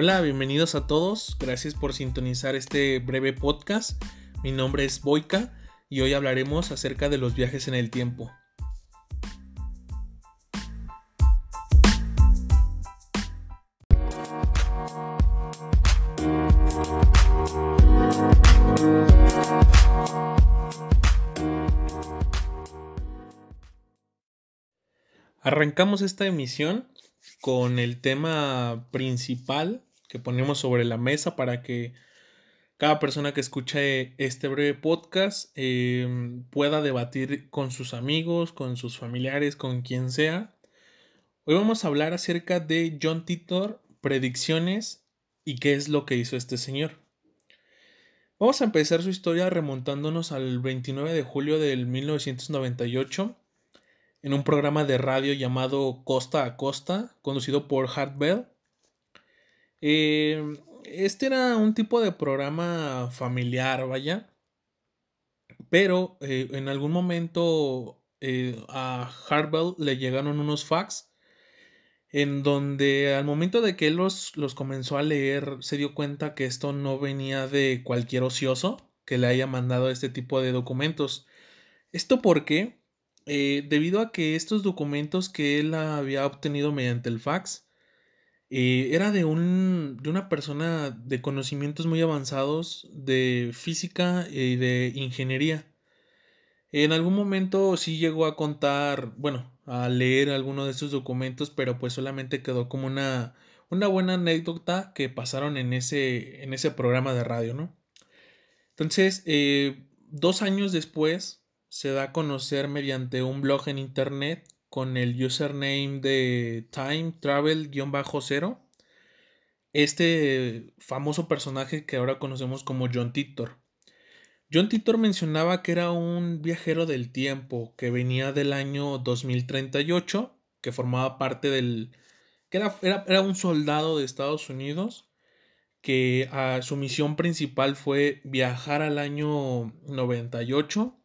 Hola, bienvenidos a todos. Gracias por sintonizar este breve podcast. Mi nombre es Boika y hoy hablaremos acerca de los viajes en el tiempo. Arrancamos esta emisión con el tema principal que ponemos sobre la mesa para que cada persona que escuche este breve podcast em, pueda debatir con sus amigos, con sus familiares, con quien sea. Hoy vamos a hablar acerca de John Titor, predicciones y qué es lo que hizo este señor. Vamos a empezar su historia remontándonos al 29 de julio del 1998 en un programa de radio llamado Costa a Costa, conducido por Hart Bell. Eh, este era un tipo de programa familiar, vaya. Pero eh, en algún momento eh, a Bell le llegaron unos fax en donde al momento de que él los, los comenzó a leer se dio cuenta que esto no venía de cualquier ocioso que le haya mandado este tipo de documentos. ¿Esto por qué? debido a que estos documentos que él había obtenido mediante el fax eh, era de, un, de una persona de conocimientos muy avanzados de física y de ingeniería. En algún momento sí llegó a contar, bueno, a leer alguno de estos documentos, pero pues solamente quedó como una, una buena anécdota que pasaron en ese, en ese programa de radio, ¿no? Entonces, eh, dos años después se da a conocer mediante un blog en internet con el username de Time Travel-0 este famoso personaje que ahora conocemos como John Titor. John Titor mencionaba que era un viajero del tiempo que venía del año 2038, que formaba parte del... que era, era, un soldado de Estados Unidos, que a su misión principal fue viajar al año 98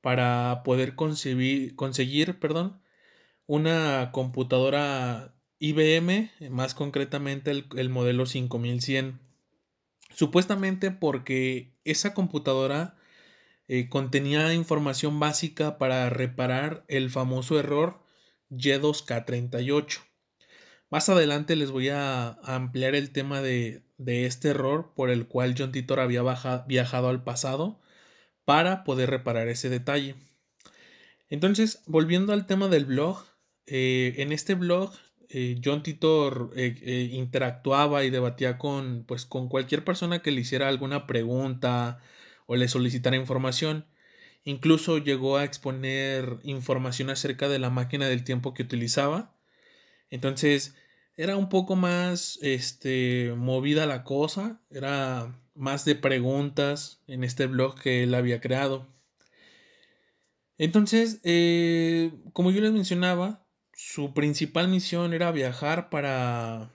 para poder conseguir una computadora IBM, más concretamente el, modelo 5100. Supuestamente porque esa computadora eh, contenía información básica para reparar el famoso error Y2K38. Más adelante les voy a, ampliar el tema de, de, este error por el cual John Titor había viajado al pasado para poder reparar ese detalle. Entonces, volviendo al tema del blog, eh, en este blog eh, John Titor eh, interactuaba y debatía con, pues, con cualquier persona que le hiciera alguna pregunta o le solicitara información. Incluso llegó a exponer información acerca de la máquina del tiempo que utilizaba. Entonces, era un poco más este, movida la cosa, era más de preguntas en este blog que él había creado. Entonces, eh, como yo les mencionaba, su principal misión era viajar para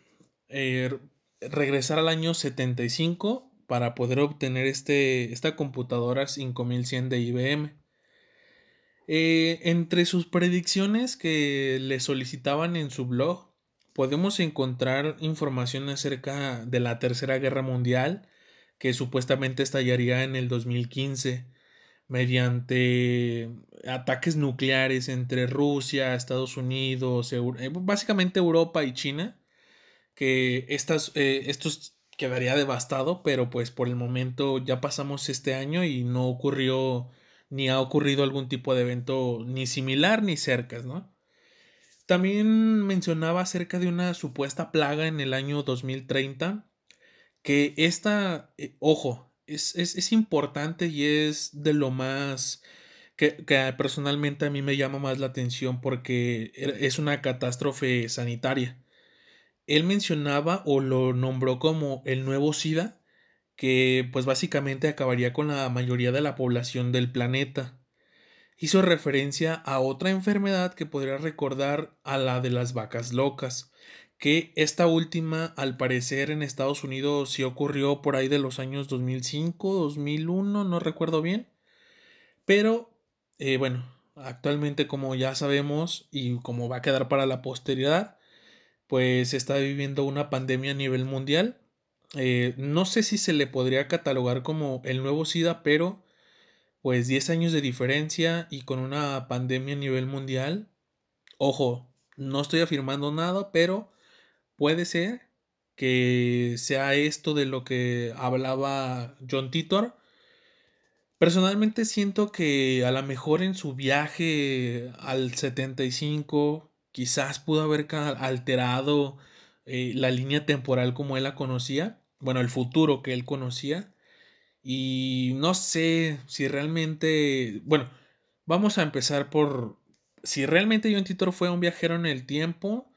eh, regresar al año 75 para poder obtener este, esta computadora 5100 de IBM. Eh, entre sus predicciones que le solicitaban en su blog, podemos encontrar información acerca de la Tercera Guerra Mundial, que supuestamente estallaría en el 2015 mediante ataques nucleares entre Rusia, Estados Unidos, eh, básicamente Europa y China, que estas, eh, esto quedaría devastado, pero pues por el momento ya pasamos este año y no ocurrió ni ha ocurrido algún tipo de evento ni similar ni cerca, ¿no? También mencionaba acerca de una supuesta plaga en el año 2030, que esta, eh, ojo, es, es, importante y es de lo más que, que, personalmente a mí me llama más la atención porque es una catástrofe sanitaria. Él mencionaba o lo nombró como el nuevo SIDA, que pues básicamente acabaría con la mayoría de la población del planeta hizo referencia a otra enfermedad que podría recordar a la de las vacas locas, que esta última al parecer en Estados Unidos sí ocurrió por ahí de los años 2005, 2001, no recuerdo bien, pero eh, bueno, actualmente como ya sabemos y como va a quedar para la posteridad, pues está viviendo una pandemia a nivel mundial. Eh, no sé si se le podría catalogar como el nuevo SIDA, pero pues 10 años de diferencia y con una pandemia a nivel mundial. Ojo, no estoy afirmando nada, pero puede ser que sea esto de lo que hablaba John Titor. Personalmente siento que a lo mejor en su viaje al 75 quizás pudo haber alterado eh, la línea temporal como él la conocía, bueno, el futuro que él conocía. Y no sé si realmente, bueno, vamos a empezar por si realmente John Titor fue un viajero en el tiempo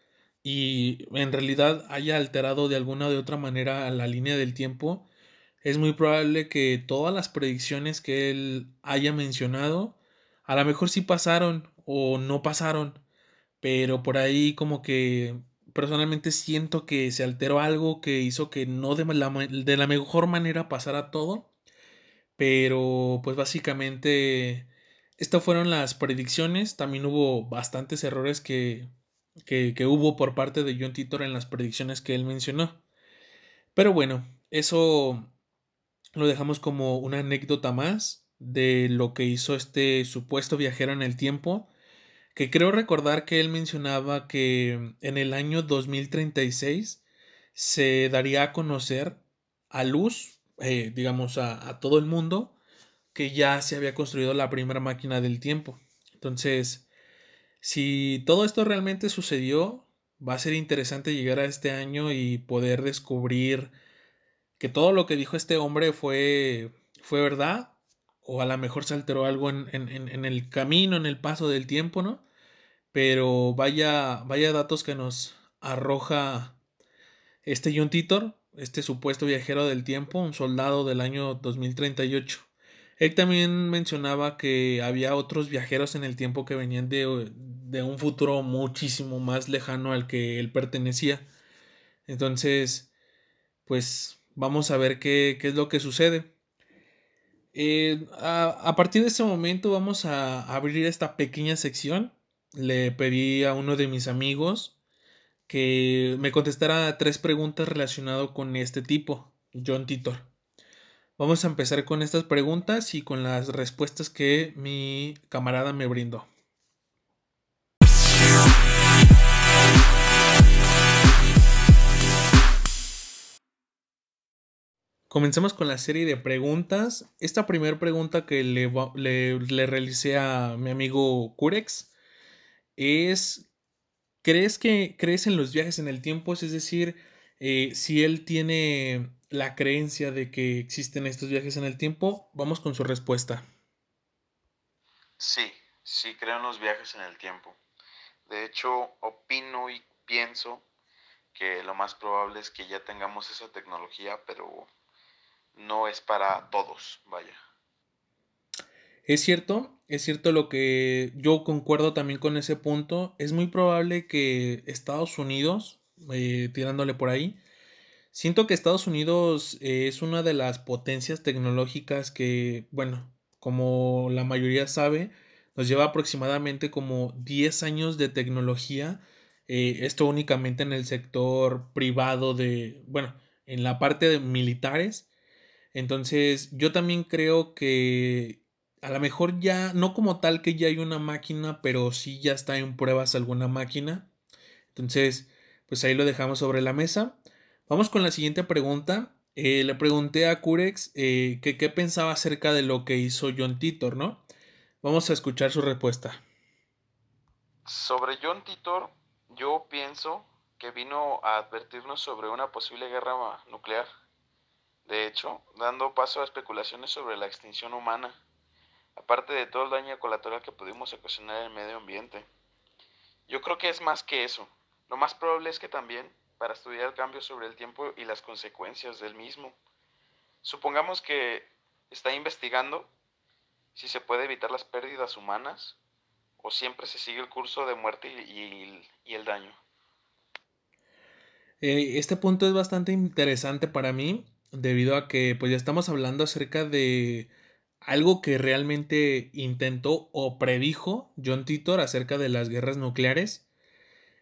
y en realidad haya alterado de alguna o de otra manera la línea del tiempo, es muy probable que todas las predicciones que él haya mencionado a lo mejor sí pasaron o no pasaron, pero por ahí como que personalmente siento que se alteró algo que hizo que no de la, de la mejor manera pasara todo, pero pues básicamente estas fueron las predicciones, también hubo bastantes errores que, que, que hubo por parte de John Titor en las predicciones que él mencionó. Pero bueno, eso lo dejamos como una anécdota más de lo que hizo este supuesto viajero en el tiempo, que creo recordar que él mencionaba que en el año 2036 se daría a conocer a luz, eh, digamos, a, a todo el mundo, que ya se había construido la primera máquina del tiempo. Entonces, si todo esto realmente sucedió, va a ser interesante llegar a este año y poder descubrir que todo lo que dijo este hombre fue, fue verdad, o a lo mejor se alteró algo en, en, el camino, en el paso del tiempo, ¿no? Pero vaya, vaya datos que nos arroja este John Titor, este supuesto viajero del tiempo, un soldado del año 2038. Él también mencionaba que había otros viajeros en el tiempo que venían de, de un futuro muchísimo más lejano al que él pertenecía. Entonces, pues Vamos a ver qué, es lo que sucede. Eh, a, partir de ese momento vamos a abrir esta pequeña sección. Le pedí a uno de mis amigos que me contestara tres preguntas relacionadas con este tipo, John Titor. Vamos a empezar con estas preguntas y con las respuestas que mi camarada me brindó. Comencemos con la serie de preguntas. Esta primera pregunta que le, realicé a mi amigo Curex es, ¿crees que crees en los viajes en el tiempo? Es decir, eh, si él tiene la creencia de que existen estos viajes en el tiempo, vamos con su respuesta. Sí, sí creo en los viajes en el tiempo. De hecho, opino y pienso que lo más probable es que ya tengamos esa tecnología, pero no es para todos, vaya. Es cierto, es cierto lo que yo concuerdo también con ese punto. Es muy probable que Estados Unidos, eh, tirándole por ahí, siento que Estados Unidos eh, es una de las potencias tecnológicas que, bueno, como la mayoría sabe, nos lleva aproximadamente como 10 años de tecnología. Eh, esto únicamente en el sector privado de, bueno, en la parte de militares entonces, yo también creo que a lo mejor ya, no como tal que ya hay una máquina, pero sí ya está en pruebas alguna máquina. Entonces, pues ahí lo dejamos sobre la mesa. Vamos con la siguiente pregunta. Eh, le pregunté a Curex eh, que qué pensaba acerca de lo que hizo John Titor, ¿no? Vamos a escuchar su respuesta. Sobre John Titor, yo pienso que vino a advertirnos sobre una posible guerra nuclear de hecho, dando paso a especulaciones sobre la extinción humana, aparte de todo el daño colateral que pudimos ocasionar el medio ambiente. Yo creo que es más que eso. Lo más probable es que también para estudiar el cambio sobre el tiempo y las consecuencias del mismo. Supongamos que está investigando si se puede evitar las pérdidas humanas o siempre se sigue el curso de muerte y, el daño. Eh, este punto es bastante interesante para mí debido a que pues ya estamos hablando acerca de algo que realmente intentó o predijo John Titor acerca de las guerras nucleares.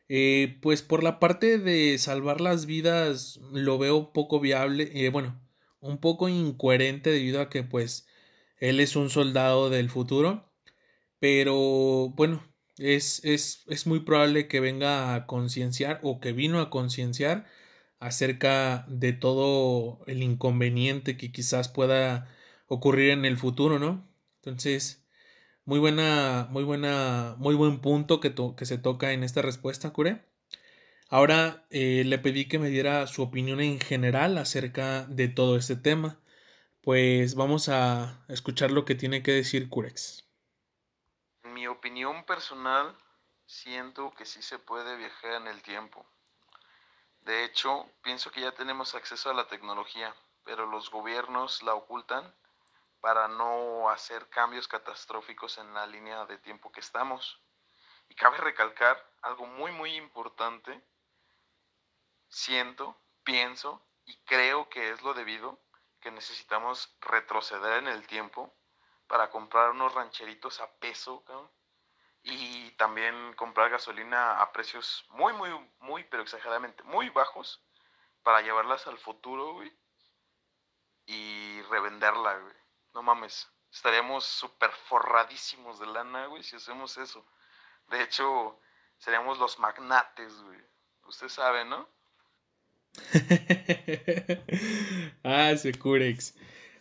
Eh, pues por la parte de salvar las vidas lo veo poco viable, eh, bueno, un poco incoherente debido a que pues él es un soldado del futuro, pero bueno, es, es, es muy probable que venga a concienciar o que vino a concienciar acerca de todo el inconveniente que quizás pueda ocurrir en el futuro, ¿no? Entonces, muy buena, muy buena, muy buen punto que, que se toca en esta respuesta, Cure. Ahora eh, le pedí que me diera su opinión en general acerca de todo este tema. Pues vamos a escuchar lo que tiene que decir Curex. Mi opinión personal, siento que sí se puede viajar en el tiempo. De hecho, pienso que ya tenemos acceso a la tecnología, pero los gobiernos la ocultan para no hacer cambios catastróficos en la línea de tiempo que estamos. Y cabe recalcar algo muy muy importante, siento, pienso y creo que es lo debido que necesitamos retroceder en el tiempo para comprar unos rancheritos a peso y también comprar gasolina a precios muy muy muy pero exageradamente muy bajos para llevarlas al futuro y revenderla güey. No mames, estaríamos súper forradísimos de lana, güey, si hacemos eso. De hecho, seríamos los magnates, güey. Usted sabe, ¿no? ah, Securex.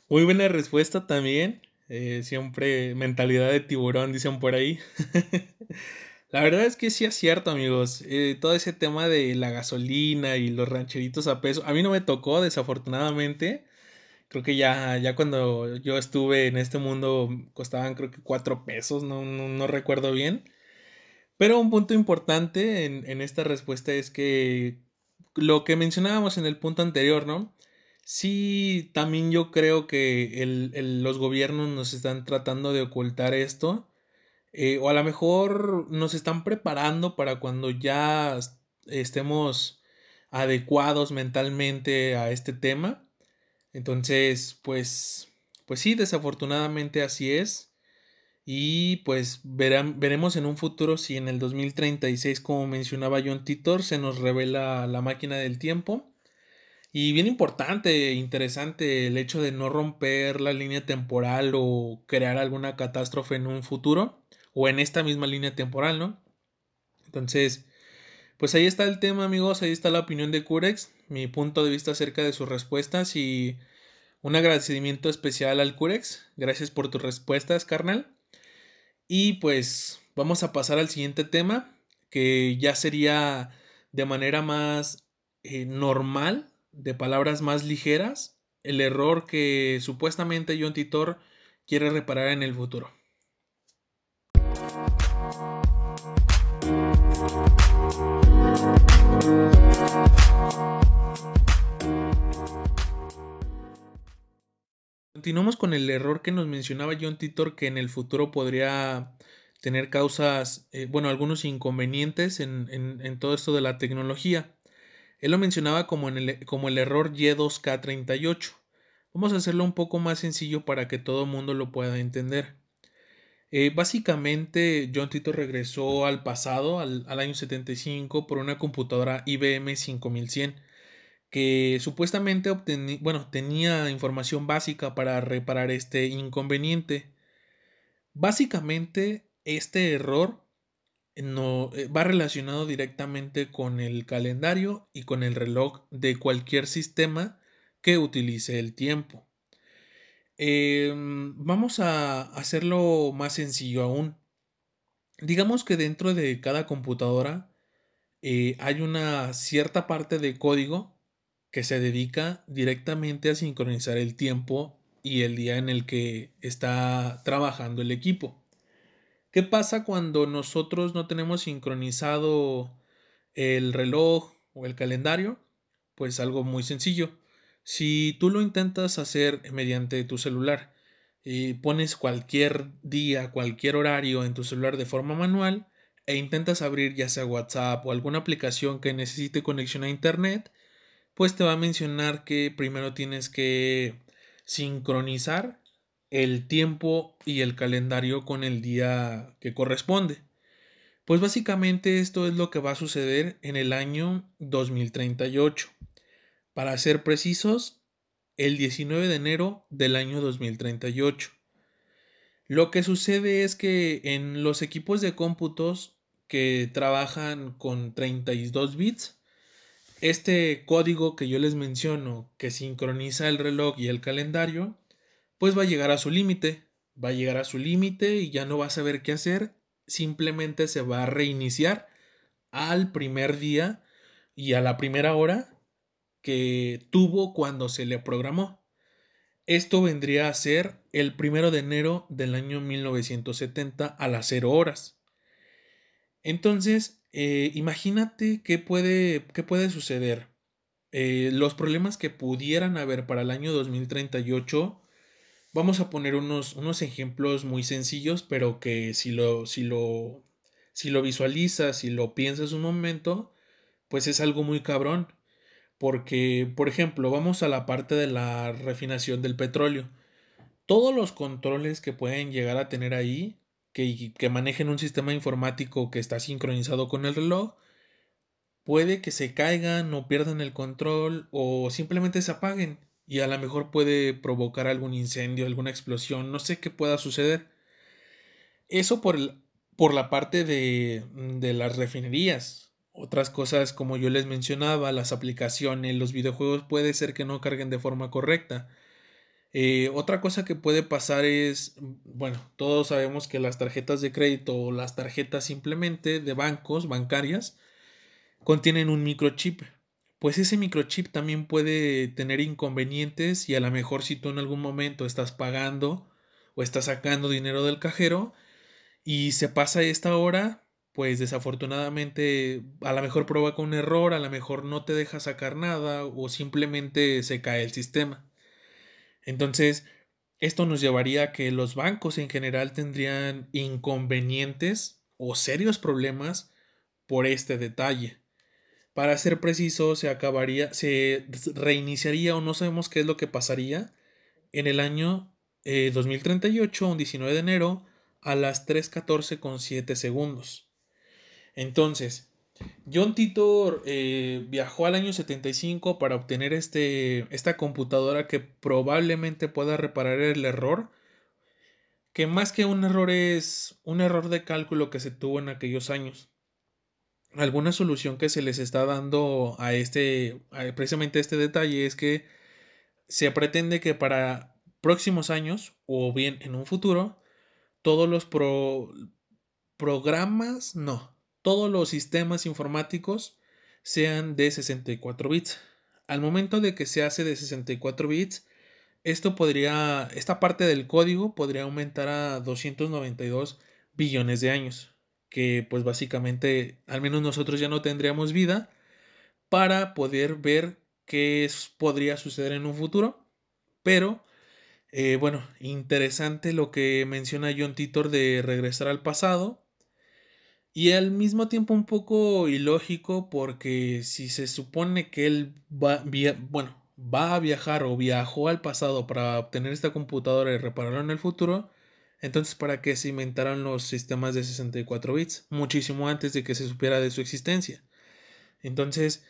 Muy buena respuesta también. Eh, siempre mentalidad de tiburón, dicen por ahí. la verdad es que sí es cierto, amigos. Eh, todo ese tema de la gasolina y los rancheritos a peso. A mí no me tocó, desafortunadamente. Creo que ya, ya cuando yo estuve en este mundo costaban creo que cuatro pesos, no, no, recuerdo bien. Pero un punto importante en, esta respuesta es que lo que mencionábamos en el punto anterior, ¿no? Sí, también yo creo que los gobiernos nos están tratando de ocultar esto. Eh, o a lo mejor nos están preparando para cuando ya estemos adecuados mentalmente a este tema entonces, pues, pues sí, desafortunadamente así es. Y pues verán, veremos en un futuro si en el 2036, como mencionaba John Titor, se nos revela la máquina del tiempo. Y bien importante, interesante el hecho de no romper la línea temporal o crear alguna catástrofe en un futuro o en esta misma línea temporal, ¿no? Entonces, pues ahí está el tema, amigos, ahí está la opinión de Curex, mi punto de vista acerca de sus respuestas y un agradecimiento especial al Curex. Gracias por tus respuestas, carnal. Y pues vamos a pasar al siguiente tema, que ya sería de manera más eh, normal, de palabras más ligeras, el error que supuestamente John Titor quiere reparar en el futuro. Continuamos con el error que nos mencionaba John Titor que en el futuro podría tener causas, eh, bueno, algunos inconvenientes en, todo esto de la tecnología. Él lo mencionaba como, el, error Y2K38. Vamos a hacerlo un poco más sencillo para que todo el mundo lo pueda entender. Eh, básicamente, John Titor regresó al pasado, al, año 75, por una computadora IBM 5100 que supuestamente tenía información básica para reparar este inconveniente. Básicamente, este error no, eh, va relacionado directamente con el calendario y con el reloj de cualquier sistema que utilice el tiempo. Em, vamos a hacerlo más sencillo aún. Digamos que dentro de cada computadora eh, hay una cierta parte de código que se dedica directamente a sincronizar el tiempo y el día en el que está trabajando el equipo. ¿Qué pasa cuando nosotros no tenemos sincronizado el reloj o el calendario? Pues algo muy sencillo. Si tú lo intentas hacer mediante tu celular y pones cualquier día, cualquier horario en tu celular de forma manual e intentas abrir ya sea WhatsApp o alguna aplicación que necesite conexión a Internet, pues te va a mencionar que primero tienes que sincronizar el tiempo y el calendario con el día que corresponde. Pues básicamente esto es lo que va a suceder en el año 2038. Para ser precisos, el 19 de enero del año 2038. Lo que sucede es que en los equipos de cómputos que trabajan con 32 bits, este código que yo les menciono, que sincroniza el reloj y el calendario, pues va a llegar a su límite. Va a llegar a su límite y ya no va a saber qué hacer. Simplemente se va a reiniciar al primer día y a la primera hora que tuvo cuando se le programó. Esto vendría a ser el primero de enero del año 1970 a las 0 horas. Entonces, eh, imagínate qué puede, qué puede suceder. Eh, los problemas que pudieran haber para el año 2038, vamos a poner unos, unos ejemplos muy sencillos, pero que si lo, si lo, si lo visualizas, si lo piensas un momento, pues es algo muy cabrón. Porque, por ejemplo, vamos a la parte de la refinación del petróleo. Todos los controles que pueden llegar a tener ahí que, manejen un sistema informático que está sincronizado con el reloj, puede que se caigan o pierdan el control o simplemente se apaguen y a lo mejor puede provocar algún incendio, alguna explosión, no sé qué pueda suceder. Eso por, por la parte de, de las refinerías. Otras cosas, como yo les mencionaba, las aplicaciones, los videojuegos puede ser que no carguen de forma correcta. Eh, otra cosa que puede pasar es, bueno, todos sabemos que las tarjetas de crédito o las tarjetas simplemente de bancos, bancarias, contienen un microchip. Pues ese microchip también puede tener inconvenientes y a lo mejor si tú en algún momento estás pagando o estás sacando dinero del cajero y se pasa esta hora, pues desafortunadamente a lo mejor provoca un error, a lo mejor no te deja sacar nada o simplemente se cae el sistema. Entonces, esto nos llevaría a que los bancos en general tendrían inconvenientes o serios problemas por este detalle. Para ser preciso, se acabaría, se reiniciaría o no sabemos qué es lo que pasaría en el año 2038, eh, un 19 de enero, a las 3.14 con 7 segundos. Entonces, John Titor eh, viajó al año 75 para obtener este, esta computadora que probablemente pueda reparar el error, que más que un error es un error de cálculo que se tuvo en aquellos años. Alguna solución que se les está dando a este, precisamente este detalle es que se pretende que para próximos años o bien en un futuro, todos los programas, no, todos los sistemas informáticos sean de 64 bits. Al momento de que se hace de 64 bits, esto podría, esta parte del código podría aumentar a 292 billones de años, que pues básicamente al menos nosotros ya no tendríamos vida para poder ver qué podría suceder en un futuro. Pero, eh, bueno, interesante lo que menciona John Titor de regresar al pasado y al mismo tiempo un poco ilógico porque si se supone que él va, bueno, va a viajar o viajó al pasado para obtener esta computadora y repararla en el futuro, entonces ¿para qué se inventaron los sistemas de 64 bits? Muchísimo antes de que se supiera de su existencia. Entonces,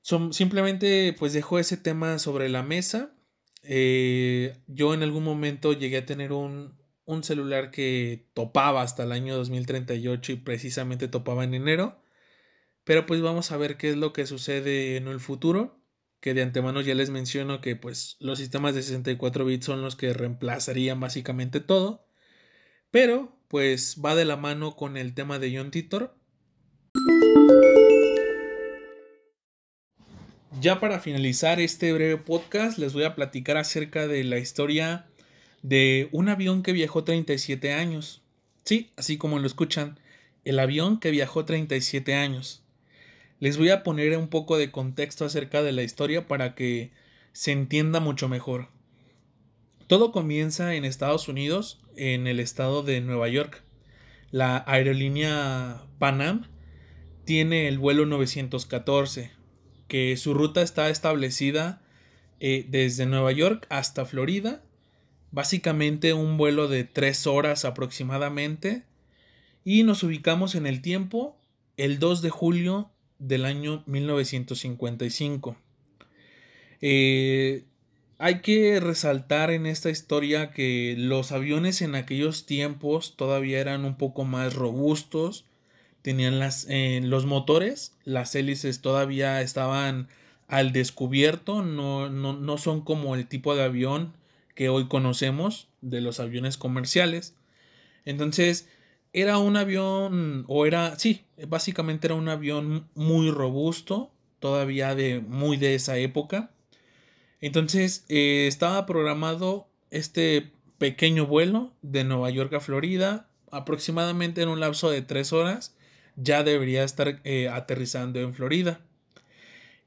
son, simplemente pues dejó ese tema sobre la mesa. Eh, yo en algún momento llegué a tener un, un celular que topaba hasta el año 2038 y precisamente topaba en enero. Pero pues vamos a ver qué es lo que sucede en el futuro. Que de antemano ya les menciono que pues los sistemas de 64 bits son los que reemplazarían básicamente todo. Pero pues va de la mano con el tema de John Titor. Ya para finalizar este breve podcast les voy a platicar acerca de la historia de un avión que viajó 37 años. Sí, así como lo escuchan, el avión que viajó 37 años. Les voy a poner un poco de contexto acerca de la historia para que se entienda mucho mejor. Todo comienza en Estados Unidos, en el estado de Nueva York. La aerolínea Pan tiene el vuelo 914, que su ruta está establecida eh, desde Nueva York hasta Florida básicamente un vuelo de tres horas aproximadamente Y nos ubicamos en el tiempo el 2 de julio del año 1955. Eh, hay que resaltar en esta historia que los aviones en aquellos tiempos todavía eran un poco más robustos, tenían las, eh, los motores, las hélices todavía estaban al descubierto, no, no, no son como el tipo de avión que hoy conocemos de los aviones comerciales. Entonces, era un avión, o era, sí, básicamente era un avión muy robusto, todavía de muy de esa época. Entonces, eh, estaba programado este pequeño vuelo de Nueva York a Florida, aproximadamente en un lapso de tres horas, ya debería estar eh, aterrizando en Florida.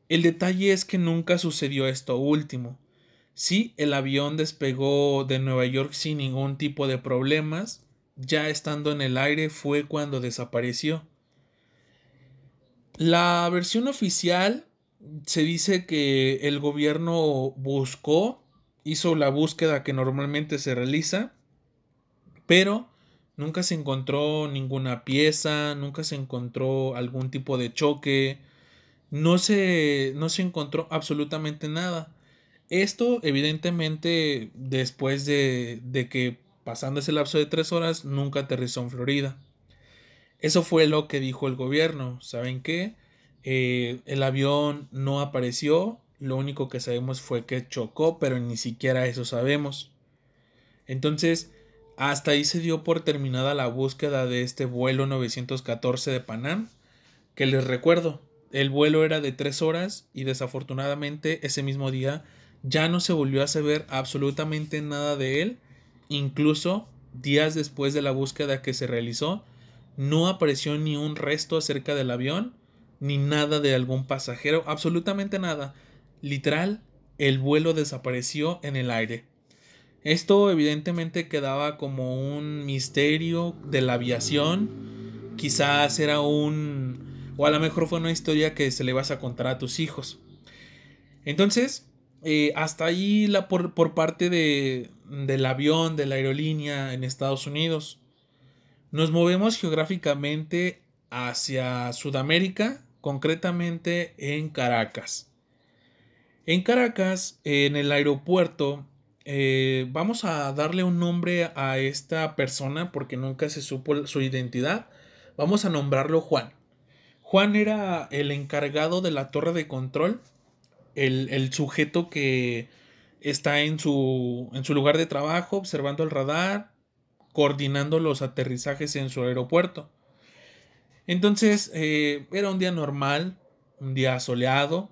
El detalle es que nunca sucedió esto último. Sí, el avión despegó de Nueva York sin ningún tipo de problemas, ya estando en el aire fue cuando desapareció. La versión oficial se dice que el gobierno buscó, hizo la búsqueda que normalmente se realiza, pero nunca se encontró ninguna pieza, nunca se encontró algún tipo de choque, no se, no se encontró absolutamente nada. Esto, evidentemente, después de, de que pasando ese lapso de tres horas, nunca aterrizó en Florida. Eso fue lo que dijo el gobierno. ¿Saben qué? Eh, el avión no apareció. Lo único que sabemos fue que chocó, pero ni siquiera eso sabemos. Entonces, hasta ahí se dio por terminada la búsqueda de este vuelo 914 de Panam, que les recuerdo, el vuelo era de tres horas y desafortunadamente ese mismo día ya no se volvió a saber absolutamente nada de él. Incluso días después de la búsqueda que se realizó, no apareció ni un resto acerca del avión, ni nada de algún pasajero, absolutamente nada. Literal, el vuelo desapareció en el aire. Esto evidentemente quedaba como un misterio de la aviación. Quizás era un... o a lo mejor fue una historia que se le vas a contar a tus hijos. Entonces, eh, hasta ahí la por, parte de, del avión, de la aerolínea en Estados Unidos. Nos movemos geográficamente hacia Sudamérica, concretamente en Caracas. En Caracas, en el aeropuerto, eh, vamos a darle un nombre a esta persona porque nunca se supo su identidad. Vamos a nombrarlo Juan. Juan era el encargado de la torre de control el, sujeto que está en su, en su lugar de trabajo, observando el radar, coordinando los aterrizajes en su aeropuerto. Entonces, eh, era un día normal, un día soleado.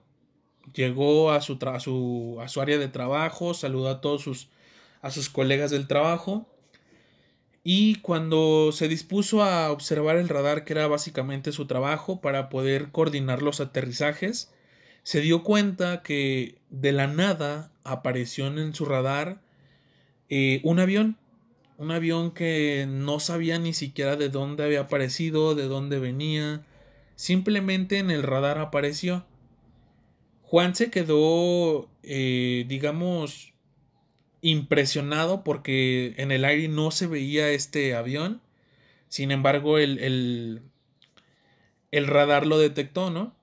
Llegó a su, a su, a su área de trabajo, saludó a todos sus, a sus colegas del trabajo. Y cuando se dispuso a observar el radar, que era básicamente su trabajo, para poder coordinar los aterrizajes, se dio cuenta que de la nada apareció en su radar eh, un avión, un avión que no sabía ni siquiera de dónde había aparecido, de dónde venía, simplemente en el radar apareció. Juan se quedó, eh, digamos, impresionado porque en el aire no se veía este avión. Sin embargo, el, el, el radar lo detectó, ¿no?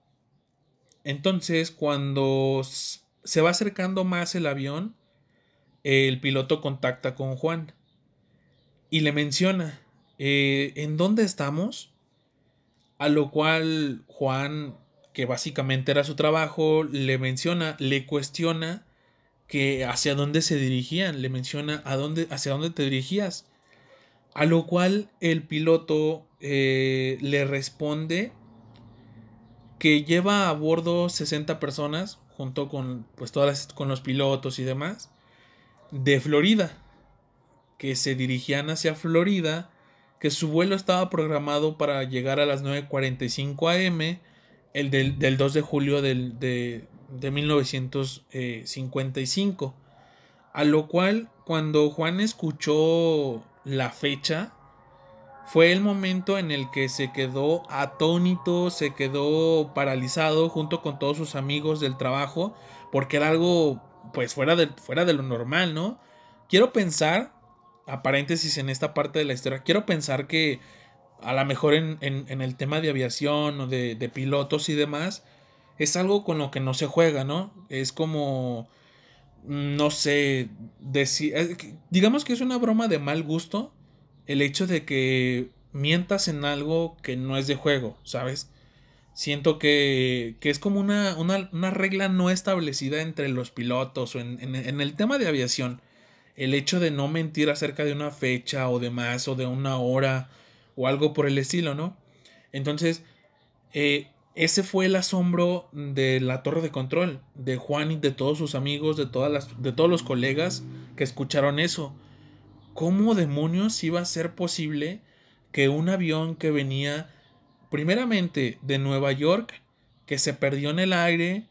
Entonces, cuando se va acercando más el avión, el piloto contacta con Juan y le menciona, eh, ¿en dónde estamos? A lo cual Juan, que básicamente era su trabajo, le menciona, le cuestiona que hacia dónde se dirigían, le menciona a dónde, hacia dónde te dirigías. A lo cual el piloto eh, le responde que lleva a bordo 60 personas, junto con, pues, todas con los pilotos y demás, de Florida, que se dirigían hacia Florida, que su vuelo estaba programado para llegar a las 9.45 am, el del, 2 de julio del, de, de 1955. A lo cual, cuando Juan escuchó la fecha, fue el momento en el que se quedó atónito, se quedó paralizado junto con todos sus amigos del trabajo, porque era algo pues fuera de, fuera de lo normal, ¿no? Quiero pensar, a paréntesis en esta parte de la historia, quiero pensar que a lo mejor en, el tema de aviación o de, de, pilotos y demás, es algo con lo que no se juega, ¿no? Es como, no sé, decir, digamos que es una broma de mal gusto el hecho de que mientas en algo que no es de juego, ¿sabes? Siento que, que es como una, una, regla no establecida entre los pilotos o en, en, el tema de aviación. El hecho de no mentir acerca de una fecha o de más o de una hora o algo por el estilo, ¿no? Entonces, eh, ese fue el asombro de la torre de control, de Juan y de todos sus amigos, de, todas las, de todos los colegas que escucharon eso. ¿Cómo demonios iba a ser posible que un avión que venía primeramente de Nueva York, que se perdió en el aire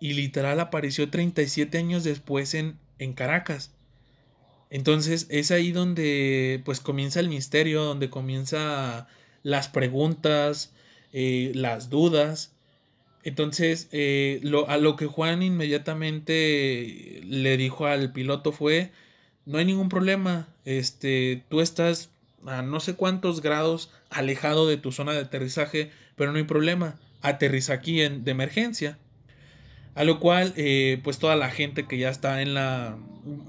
y literal apareció 37 años después en, en Caracas? Entonces es ahí donde pues comienza el misterio, donde comienza las preguntas, eh, las dudas. Entonces, eh, lo, a lo que Juan inmediatamente le dijo al piloto fue, no hay ningún problema, este, tú estás a no sé cuántos grados alejado de tu zona de aterrizaje, pero no hay problema, aterriza aquí en, de emergencia. A lo cual, eh, pues toda la gente que ya está en la,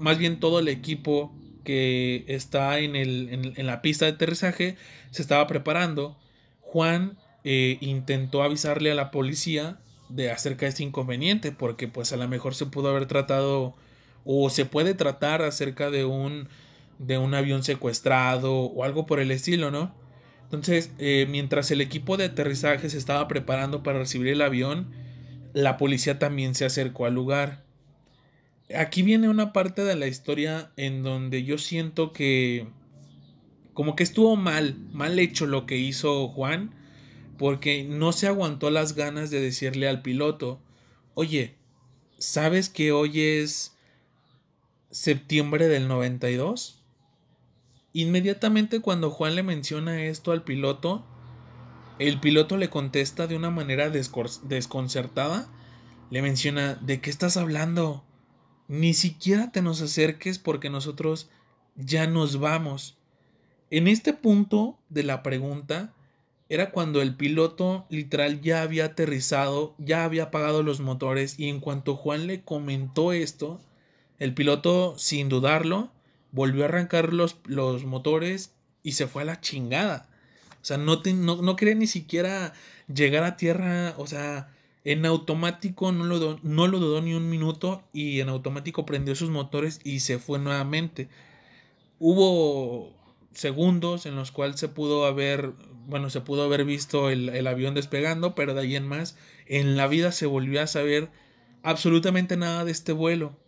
más bien todo el equipo que está en, el, en, la pista de aterrizaje, se estaba preparando. Juan eh, intentó avisarle a la policía de acerca de este inconveniente, porque pues a lo mejor se pudo haber tratado o se puede tratar acerca de un de un avión secuestrado o algo por el estilo, ¿no? Entonces, eh, mientras el equipo de aterrizaje se estaba preparando para recibir el avión, la policía también se acercó al lugar. Aquí viene una parte de la historia en donde yo siento que como que estuvo mal, mal hecho lo que hizo Juan, porque no se aguantó las ganas de decirle al piloto, oye, ¿sabes que hoy es septiembre del 92? Inmediatamente cuando Juan le menciona esto al piloto, el piloto le contesta de una manera desconcertada, le menciona, ¿de qué estás hablando? Ni siquiera te nos acerques porque nosotros ya nos vamos. En este punto de la pregunta era cuando el piloto literal ya había aterrizado, ya había apagado los motores y en cuanto Juan le comentó esto, el piloto sin dudarlo volvió a arrancar los, los motores y se fue a la chingada. O sea, no, no, quería ni siquiera llegar a tierra, o sea, en automático no lo, no lo dudó ni un minuto y en automático prendió sus motores y se fue nuevamente. Hubo segundos en los cuales se pudo haber, bueno, se pudo haber visto el, el avión despegando, pero de ahí en más, en la vida se volvió a saber absolutamente nada de este vuelo.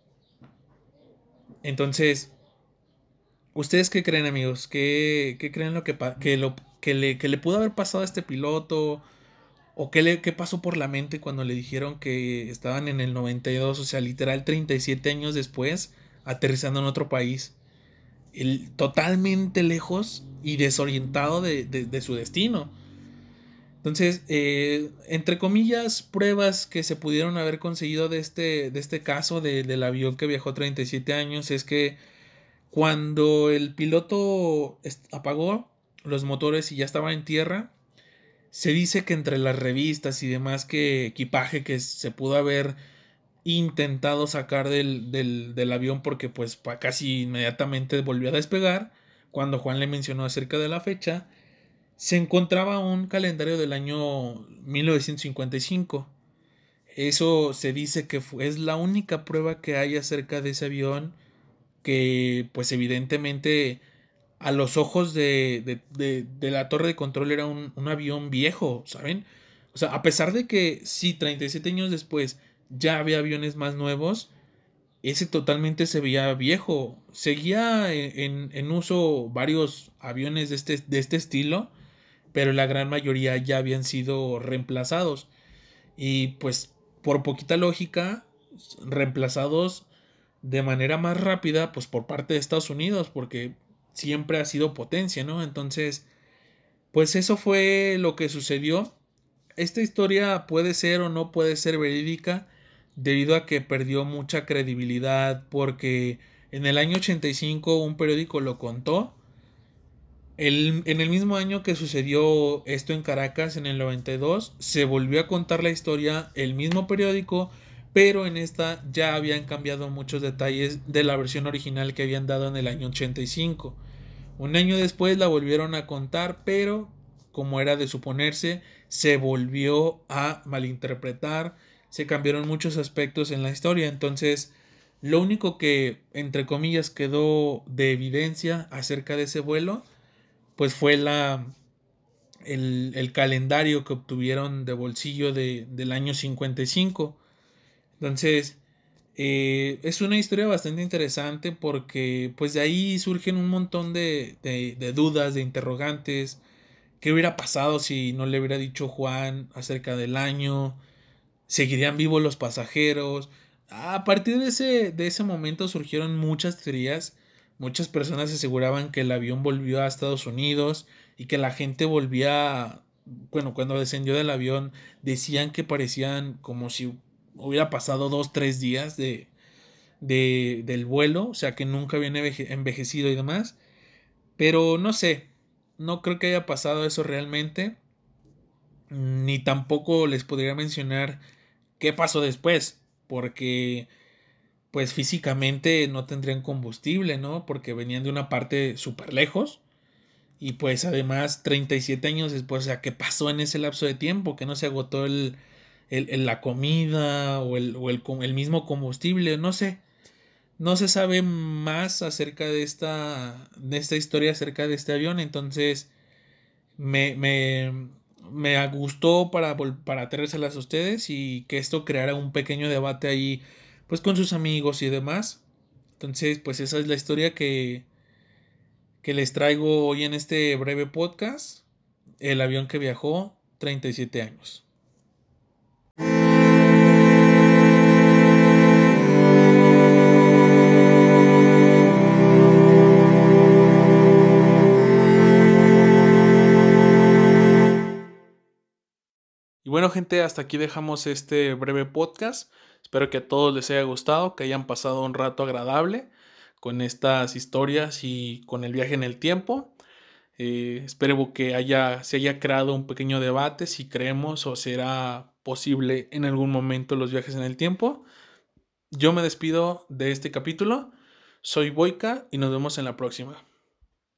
Entonces, ¿Ustedes qué creen, amigos? ¿Qué, qué creen lo que, que, lo, que, le, que le pudo haber pasado a este piloto? ¿O qué, le, qué pasó por la mente cuando le dijeron que estaban en el 92? O sea, literal 37 años después, aterrizando en otro país. El, totalmente lejos y desorientado de, de, su destino. Entonces, eh, entre comillas, pruebas que se pudieron haber conseguido de este, de este caso del avión que viajó 37 años es que cuando el piloto apagó los motores y ya estaba en tierra, se dice que entre las revistas y demás que equipaje que se pudo haber intentado sacar del, del, avión porque pues casi inmediatamente volvió a despegar, cuando Juan le mencionó acerca de la fecha, se encontraba un calendario del año 1955. Eso se dice que es la única prueba que hay acerca de ese avión que pues evidentemente a los ojos de, de, la torre de control era un, avión viejo, ¿saben? O sea, a pesar de que sí, 37 años después ya había aviones más nuevos, ese totalmente se veía viejo. Seguía en, en uso varios aviones de este, de este estilo, pero la gran mayoría ya habían sido reemplazados. Y pues por poquita lógica, reemplazados de manera más rápida, pues por parte de Estados Unidos, porque siempre ha sido potencia, ¿no? Entonces, pues eso fue lo que sucedió. Esta historia puede ser o no puede ser verídica debido a que perdió mucha credibilidad porque en el año 85 un periódico lo contó en el mismo año que sucedió esto en Caracas, en el 92, se volvió a contar la historia, el mismo periódico, pero en esta ya habían cambiado muchos detalles de la versión original que habían dado en el año 85. Un año después la volvieron a contar, pero como era de suponerse, se volvió a malinterpretar, se cambiaron muchos aspectos en la historia, entonces lo único que, entre comillas, quedó de evidencia acerca de ese vuelo pues fue la, el, calendario que obtuvieron de bolsillo de, del año 55. Entonces, eh, es una historia bastante interesante porque pues de ahí surgen un montón de, de, dudas, de interrogantes. ¿Qué hubiera pasado si no le hubiera dicho Juan acerca del año? ¿Seguirían vivos los pasajeros? A partir de ese, de ese momento surgieron muchas teorías Muchas personas aseguraban que el avión volvió a Estados Unidos y que la gente volvía, bueno, cuando descendió del avión decían que parecían como si hubiera pasado dos, tres días de, de, del vuelo, o sea que nunca habían envejecido y demás. Pero no sé, no creo que haya pasado eso realmente, ni tampoco les podría mencionar qué pasó después, porque pues físicamente no tendrían combustible, ¿no? Porque venían de una parte súper lejos. Y pues además 37 años después, o sea, ¿qué pasó en ese lapso de tiempo? Que no se agotó el, la comida o, el, o el, mismo combustible, no sé. No se sabe más acerca de esta, de esta historia, acerca de este avión. Entonces, me, me, me gustó para, para a ustedes y que esto creara un pequeño debate ahí pues con sus amigos y demás. Entonces, pues esa es la historia que, que les traigo hoy en este breve podcast. El avión que viajó 37 años. Y bueno gente, hasta aquí dejamos este breve podcast. Espero que a todos les haya gustado, que hayan pasado un rato agradable con estas historias y con el viaje en el tiempo. Eh, espero que haya, se haya creado un pequeño debate si creemos o será posible en algún momento los viajes en el tiempo. Yo me despido de este capítulo. Soy Boica y nos vemos en la próxima.